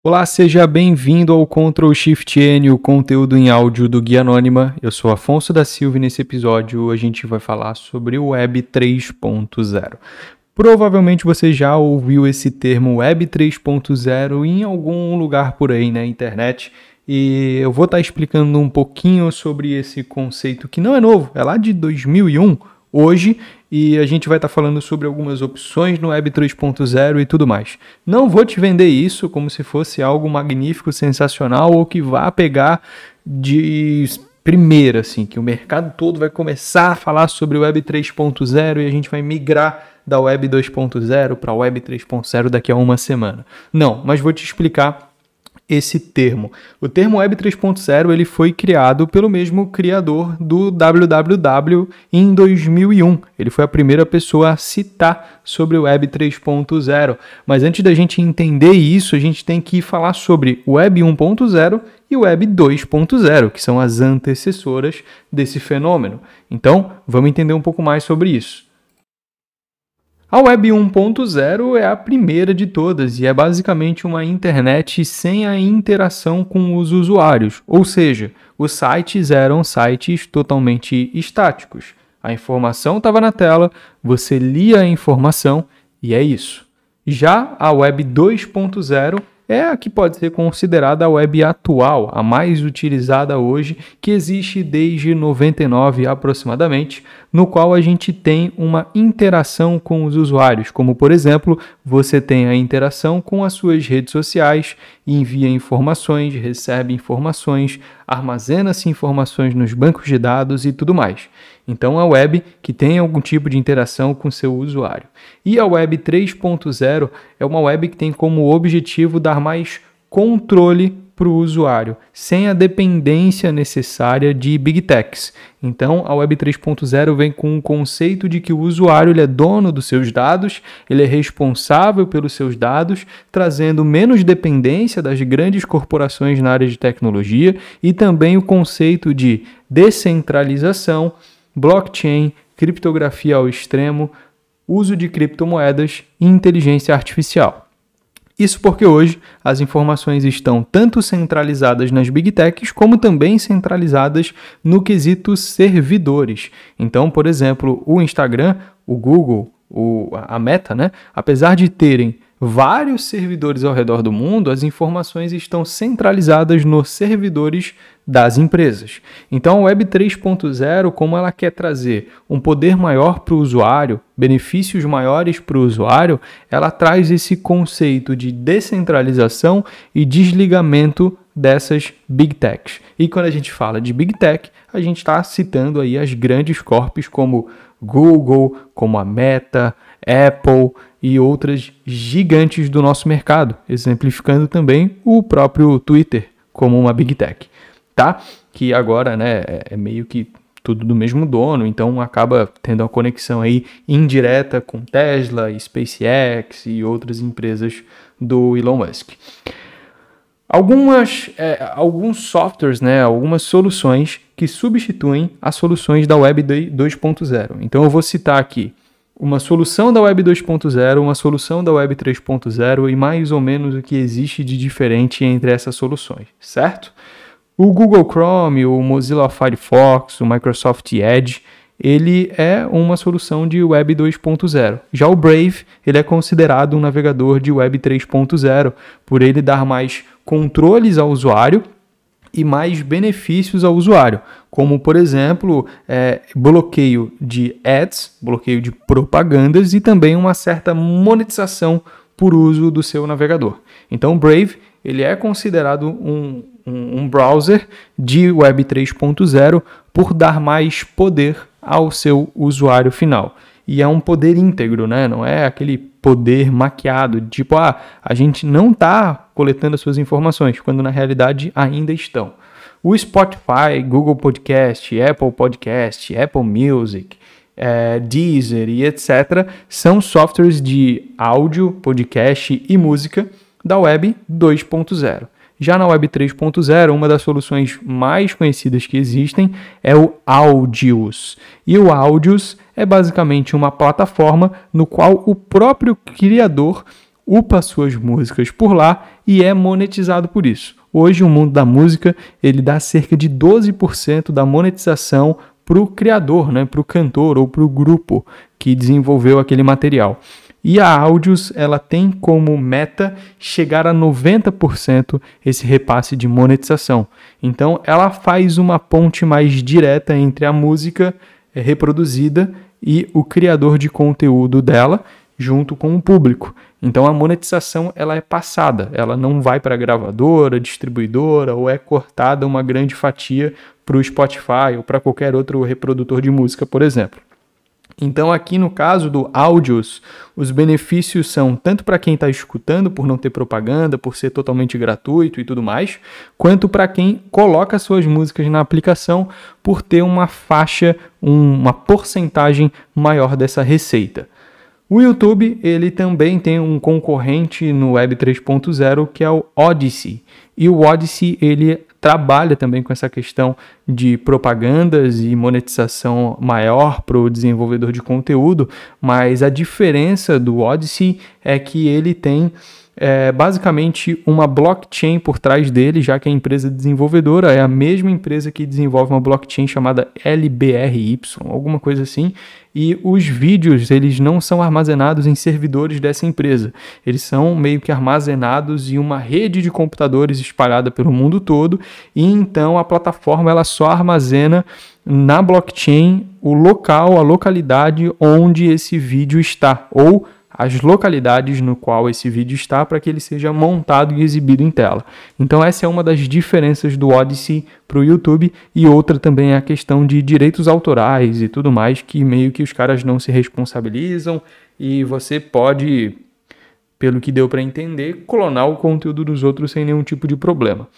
Olá, seja bem-vindo ao Ctrl Shift N, o conteúdo em áudio do Guia Anônima. Eu sou Afonso da Silva e nesse episódio a gente vai falar sobre o Web 3.0. Provavelmente você já ouviu esse termo Web 3.0 em algum lugar por aí na internet e eu vou estar explicando um pouquinho sobre esse conceito que não é novo, é lá de 2001 hoje e a gente vai estar falando sobre algumas opções no Web 3.0 e tudo mais. Não vou te vender isso como se fosse algo magnífico, sensacional ou que vá pegar de primeira, assim, que o mercado todo vai começar a falar sobre o Web 3.0 e a gente vai migrar da Web 2.0 para a Web 3.0 daqui a uma semana. Não, mas vou te explicar esse termo. O termo Web 3.0 ele foi criado pelo mesmo criador do www em 2001. Ele foi a primeira pessoa a citar sobre o Web 3.0. Mas antes da gente entender isso, a gente tem que falar sobre o Web 1.0 e o Web 2.0, que são as antecessoras desse fenômeno. Então, vamos entender um pouco mais sobre isso. A Web 1.0 é a primeira de todas e é basicamente uma internet sem a interação com os usuários, ou seja, os sites eram sites totalmente estáticos. A informação estava na tela, você lia a informação e é isso. Já a Web 2.0 é a que pode ser considerada a web atual, a mais utilizada hoje, que existe desde 99 aproximadamente, no qual a gente tem uma interação com os usuários, como por exemplo, você tem a interação com as suas redes sociais, envia informações, recebe informações, armazena-se informações nos bancos de dados e tudo mais. Então, a web que tem algum tipo de interação com seu usuário. E a web 3.0 é uma web que tem como objetivo dar mais controle para o usuário, sem a dependência necessária de Big Techs. Então, a Web 3.0 vem com o conceito de que o usuário ele é dono dos seus dados, ele é responsável pelos seus dados, trazendo menos dependência das grandes corporações na área de tecnologia e também o conceito de descentralização, blockchain, criptografia ao extremo, uso de criptomoedas e inteligência artificial. Isso porque hoje as informações estão tanto centralizadas nas big techs como também centralizadas no quesito servidores. Então, por exemplo, o Instagram, o Google, o, a Meta, né, apesar de terem vários servidores ao redor do mundo, as informações estão centralizadas nos servidores das empresas. Então, a Web 3.0, como ela quer trazer um poder maior para o usuário, benefícios maiores para o usuário, ela traz esse conceito de descentralização e desligamento dessas big techs. E quando a gente fala de big tech, a gente está citando aí as grandes corpos como Google, como a Meta, Apple e outras gigantes do nosso mercado, exemplificando também o próprio Twitter como uma big tech, tá? Que agora, né, é, é meio que tudo do mesmo dono, então acaba tendo uma conexão aí indireta com Tesla, SpaceX e outras empresas do Elon Musk. Algumas, é, alguns softwares, né, algumas soluções que substituem as soluções da Web 2.0. Então eu vou citar aqui uma solução da Web 2.0, uma solução da Web 3.0 e mais ou menos o que existe de diferente entre essas soluções, certo? O Google Chrome, o Mozilla Firefox, o Microsoft Edge, ele é uma solução de Web 2.0. Já o Brave, ele é considerado um navegador de Web 3.0, por ele dar mais controles ao usuário e mais benefícios ao usuário, como por exemplo é, bloqueio de ads, bloqueio de propagandas e também uma certa monetização por uso do seu navegador. Então, o Brave ele é considerado um, um, um browser de Web 3.0 por dar mais poder ao seu usuário final e é um poder íntegro, né? Não é aquele poder maquiado, tipo, ah, a gente não está coletando as suas informações, quando na realidade ainda estão. O Spotify, Google Podcast, Apple Podcast, Apple Music, é, Deezer e etc. são softwares de áudio, podcast e música da Web 2.0. Já na Web 3.0, uma das soluções mais conhecidas que existem é o Audius. E o Audius é basicamente uma plataforma no qual o próprio criador upa suas músicas por lá e é monetizado por isso. Hoje o mundo da música ele dá cerca de 12% da monetização para o criador, né, para o cantor ou para o grupo que desenvolveu aquele material. E a Audios ela tem como meta chegar a 90% esse repasse de monetização. Então ela faz uma ponte mais direta entre a música eh, reproduzida e o criador de conteúdo dela junto com o público. Então a monetização ela é passada, ela não vai para a gravadora, distribuidora ou é cortada uma grande fatia para o Spotify ou para qualquer outro reprodutor de música, por exemplo. Então, aqui no caso do áudios, os benefícios são tanto para quem está escutando, por não ter propaganda, por ser totalmente gratuito e tudo mais, quanto para quem coloca suas músicas na aplicação, por ter uma faixa, uma porcentagem maior dessa receita. O YouTube ele também tem um concorrente no Web 3.0 que é o Odyssey. E o Odyssey ele trabalha também com essa questão de propagandas e monetização maior para o desenvolvedor de conteúdo, mas a diferença do Odyssey é que ele tem é basicamente uma blockchain por trás dele, já que a empresa desenvolvedora é a mesma empresa que desenvolve uma blockchain chamada LBRY, alguma coisa assim, e os vídeos eles não são armazenados em servidores dessa empresa, eles são meio que armazenados em uma rede de computadores espalhada pelo mundo todo, e então a plataforma ela só armazena na blockchain o local, a localidade onde esse vídeo está, ou as localidades no qual esse vídeo está para que ele seja montado e exibido em tela. Então essa é uma das diferenças do Odyssey para o YouTube e outra também é a questão de direitos autorais e tudo mais que meio que os caras não se responsabilizam e você pode, pelo que deu para entender, clonar o conteúdo dos outros sem nenhum tipo de problema.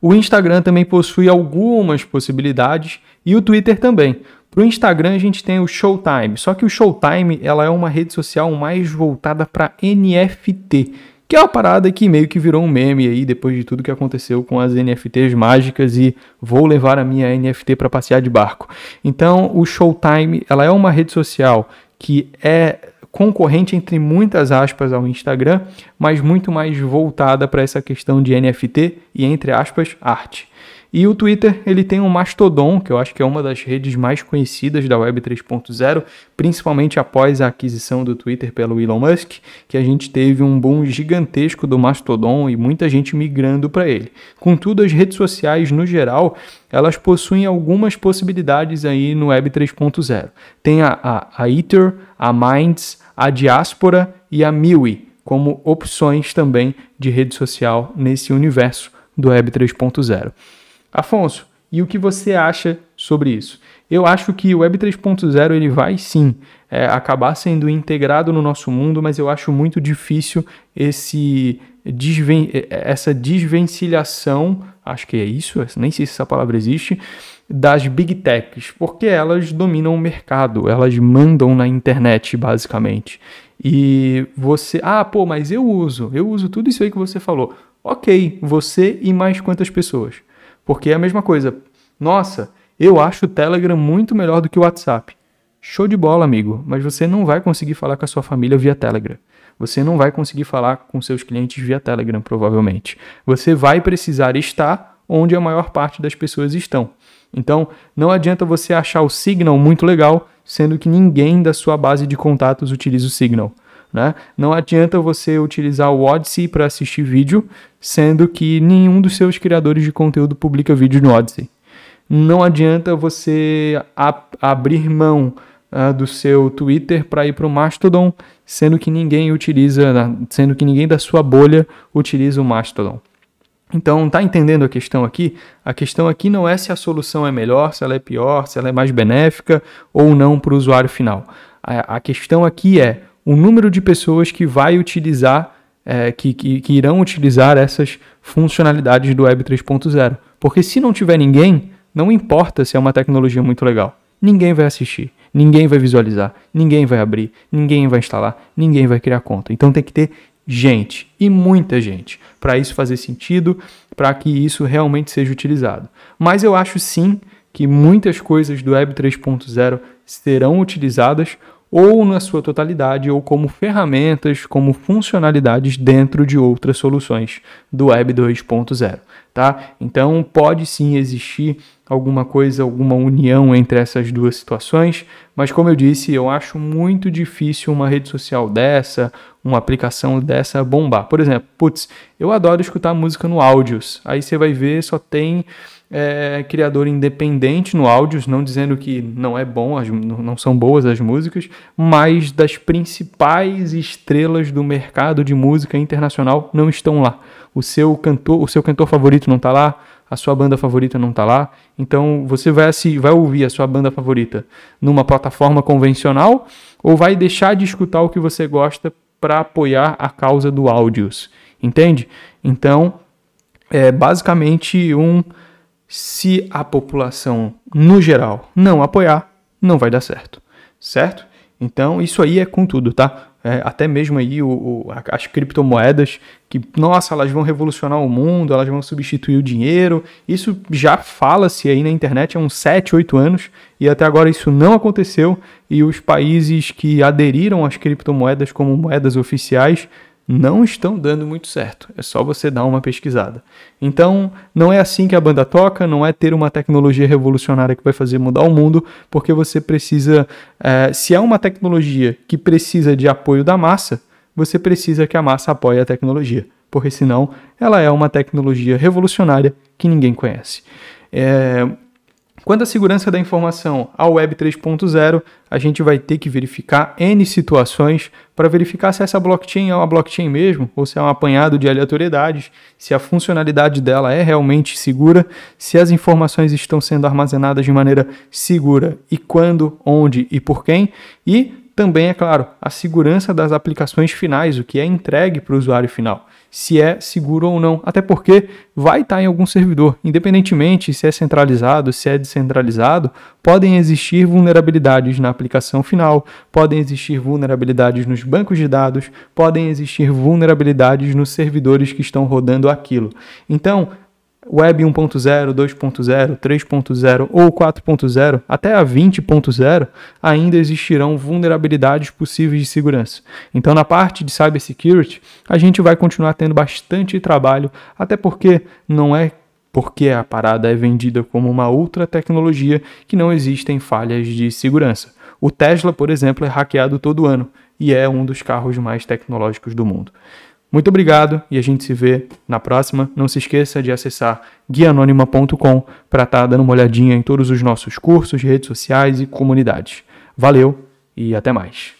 O Instagram também possui algumas possibilidades e o Twitter também. Para o Instagram a gente tem o Showtime, só que o Showtime ela é uma rede social mais voltada para NFT, que é uma parada que meio que virou um meme aí depois de tudo que aconteceu com as NFTs mágicas e vou levar a minha NFT para passear de barco. Então, o Showtime, ela é uma rede social que é concorrente entre muitas aspas ao Instagram, mas muito mais voltada para essa questão de NFT e entre aspas arte. E o Twitter, ele tem um Mastodon, que eu acho que é uma das redes mais conhecidas da Web 3.0, principalmente após a aquisição do Twitter pelo Elon Musk, que a gente teve um boom gigantesco do Mastodon e muita gente migrando para ele. Contudo, as redes sociais no geral, elas possuem algumas possibilidades aí no Web 3.0. Tem a, a, a Ether, a Minds, a Diaspora e a Miwi como opções também de rede social nesse universo do Web 3.0. Afonso, e o que você acha sobre isso? Eu acho que o Web 3.0 ele vai sim é, acabar sendo integrado no nosso mundo, mas eu acho muito difícil esse desven essa desvencilhação, acho que é isso, nem sei se essa palavra existe, das big techs, porque elas dominam o mercado, elas mandam na internet basicamente. E você, ah, pô, mas eu uso, eu uso tudo isso aí que você falou. Ok, você e mais quantas pessoas? Porque é a mesma coisa. Nossa, eu acho o Telegram muito melhor do que o WhatsApp. Show de bola, amigo, mas você não vai conseguir falar com a sua família via Telegram. Você não vai conseguir falar com seus clientes via Telegram, provavelmente. Você vai precisar estar onde a maior parte das pessoas estão. Então, não adianta você achar o Signal muito legal, sendo que ninguém da sua base de contatos utiliza o Signal. Né? Não adianta você utilizar o Odyssey para assistir vídeo, sendo que nenhum dos seus criadores de conteúdo publica vídeo no Odyssey. Não adianta você abrir mão uh, do seu Twitter para ir para o Mastodon, sendo que ninguém utiliza, sendo que ninguém da sua bolha utiliza o Mastodon. Então, tá entendendo a questão aqui? A questão aqui não é se a solução é melhor, se ela é pior, se ela é mais benéfica ou não para o usuário final. A, a questão aqui é o número de pessoas que vai utilizar, é, que, que, que irão utilizar essas funcionalidades do Web 3.0. Porque se não tiver ninguém, não importa se é uma tecnologia muito legal. Ninguém vai assistir, ninguém vai visualizar, ninguém vai abrir, ninguém vai instalar, ninguém vai criar conta. Então tem que ter gente e muita gente para isso fazer sentido, para que isso realmente seja utilizado. Mas eu acho sim que muitas coisas do Web 3.0 serão utilizadas ou na sua totalidade, ou como ferramentas, como funcionalidades dentro de outras soluções do Web 2.0, tá? Então pode sim existir alguma coisa, alguma união entre essas duas situações, mas como eu disse, eu acho muito difícil uma rede social dessa, uma aplicação dessa bombar. Por exemplo, putz, eu adoro escutar música no áudios. Aí você vai ver, só tem é, criador independente no áudios, não dizendo que não é bom, as, não são boas as músicas, mas das principais estrelas do mercado de música internacional não estão lá. O seu cantor, o seu cantor favorito não está lá, a sua banda favorita não está lá. Então você vai, se, vai ouvir a sua banda favorita numa plataforma convencional ou vai deixar de escutar o que você gosta para apoiar a causa do áudios, entende? Então é basicamente um se a população no geral não apoiar, não vai dar certo, certo? Então isso aí é com tudo, tá? É, até mesmo aí o, o, as criptomoedas que, nossa, elas vão revolucionar o mundo, elas vão substituir o dinheiro. Isso já fala-se aí na internet há uns 7, 8 anos e até agora isso não aconteceu. E os países que aderiram às criptomoedas como moedas oficiais não estão dando muito certo. É só você dar uma pesquisada. Então, não é assim que a banda toca, não é ter uma tecnologia revolucionária que vai fazer mudar o mundo, porque você precisa. É, se é uma tecnologia que precisa de apoio da massa, você precisa que a massa apoie a tecnologia, porque senão ela é uma tecnologia revolucionária que ninguém conhece. É, Quanto à segurança da informação ao Web 3.0, a gente vai ter que verificar N situações para verificar se essa blockchain é uma blockchain mesmo, ou se é um apanhado de aleatoriedades, se a funcionalidade dela é realmente segura, se as informações estão sendo armazenadas de maneira segura e quando, onde e por quem, e também, é claro, a segurança das aplicações finais, o que é entregue para o usuário final se é seguro ou não. Até porque vai estar em algum servidor, independentemente se é centralizado, se é descentralizado, podem existir vulnerabilidades na aplicação final, podem existir vulnerabilidades nos bancos de dados, podem existir vulnerabilidades nos servidores que estão rodando aquilo. Então, Web 1.0, 2.0, 3.0 ou 4.0 até a 20.0 ainda existirão vulnerabilidades possíveis de segurança. Então, na parte de cybersecurity, a gente vai continuar tendo bastante trabalho, até porque não é porque a parada é vendida como uma outra tecnologia que não existem falhas de segurança. O Tesla, por exemplo, é hackeado todo ano e é um dos carros mais tecnológicos do mundo. Muito obrigado e a gente se vê na próxima. Não se esqueça de acessar guianônima.com para estar tá dando uma olhadinha em todos os nossos cursos, redes sociais e comunidades. Valeu e até mais.